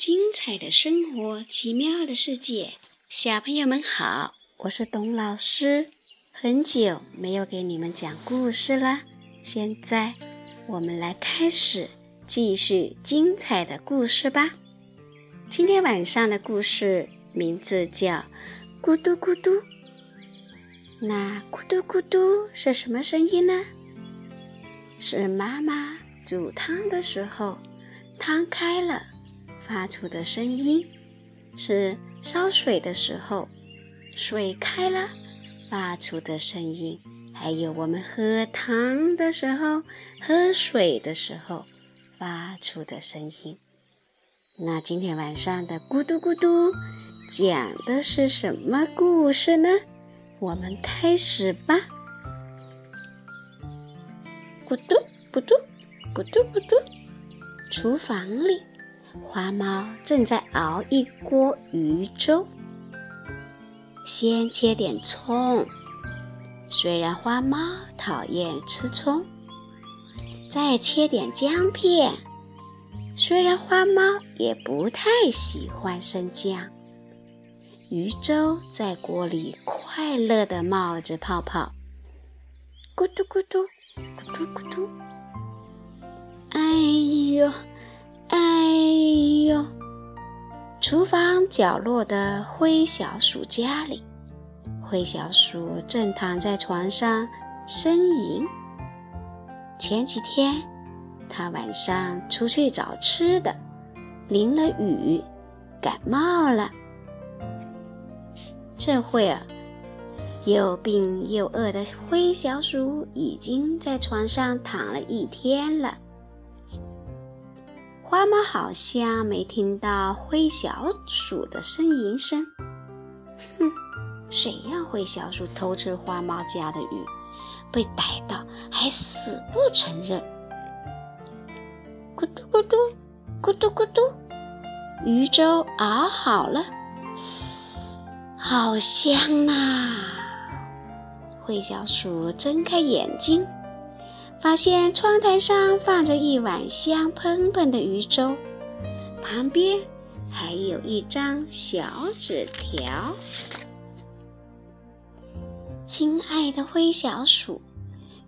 精彩的生活奇妙的世界，小朋友们好，我是董老师。很久没有给你们讲故事了，现在我们来开始继续精彩的故事吧。今天晚上的故事名字叫《咕嘟咕嘟》。那咕嘟咕嘟是什么声音呢？是妈妈煮汤的时候，汤开了。发出的声音是烧水的时候，水开了发出的声音；还有我们喝汤的时候、喝水的时候发出的声音。那今天晚上的咕嘟咕嘟讲的是什么故事呢？我们开始吧。咕嘟咕嘟咕嘟咕嘟，厨房里。花猫正在熬一锅鱼粥，先切点葱。虽然花猫讨厌吃葱，再切点姜片。虽然花猫也不太喜欢生姜。鱼粥在锅里快乐地冒着泡泡，咕嘟咕嘟，咕嘟咕嘟。哎呦！哎呦！厨房角落的灰小鼠家里，灰小鼠正躺在床上呻吟。前几天，它晚上出去找吃的，淋了雨，感冒了。这会儿，又病又饿的灰小鼠已经在床上躺了一天了。花猫好像没听到灰小鼠的呻吟声。哼，谁让灰小鼠偷吃花猫家的鱼，被逮到还死不承认？咕嘟咕嘟，咕嘟咕嘟，鱼粥熬好了，好香啊！灰小鼠睁开眼睛。发现窗台上放着一碗香喷喷的鱼粥，旁边还有一张小纸条：“亲爱的灰小鼠，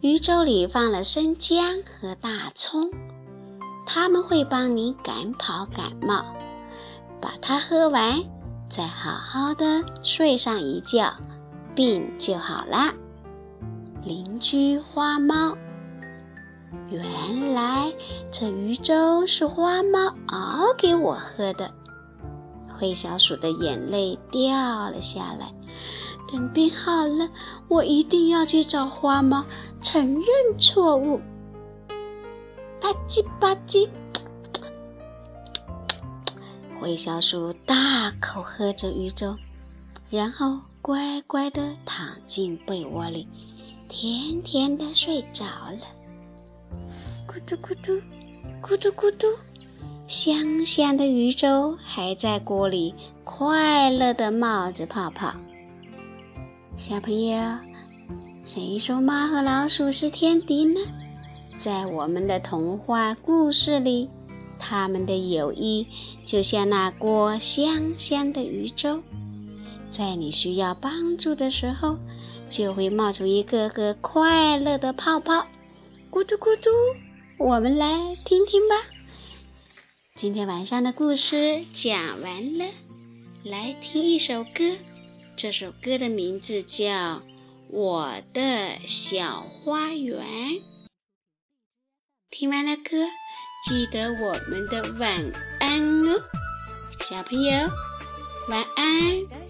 鱼粥里放了生姜和大葱，他们会帮你赶跑感冒。把它喝完，再好好的睡上一觉，病就好啦。”邻居花猫。原来这鱼粥是花猫熬给我喝的。灰小鼠的眼泪掉了下来。等病好了，我一定要去找花猫承认错误。吧唧吧唧，灰小鼠大口喝着鱼粥，然后乖乖地躺进被窝里，甜甜地睡着了。咕嘟咕嘟，咕嘟咕嘟，香香的鱼粥还在锅里快乐地冒着泡泡。小朋友，谁说猫和老鼠是天敌呢？在我们的童话故事里，他们的友谊就像那锅香香的鱼粥，在你需要帮助的时候，就会冒出一个个快乐的泡泡。咕嘟咕嘟。我们来听听吧。今天晚上的故事讲完了，来听一首歌。这首歌的名字叫《我的小花园》。听完了歌，记得我们的晚安哦，小朋友，晚安。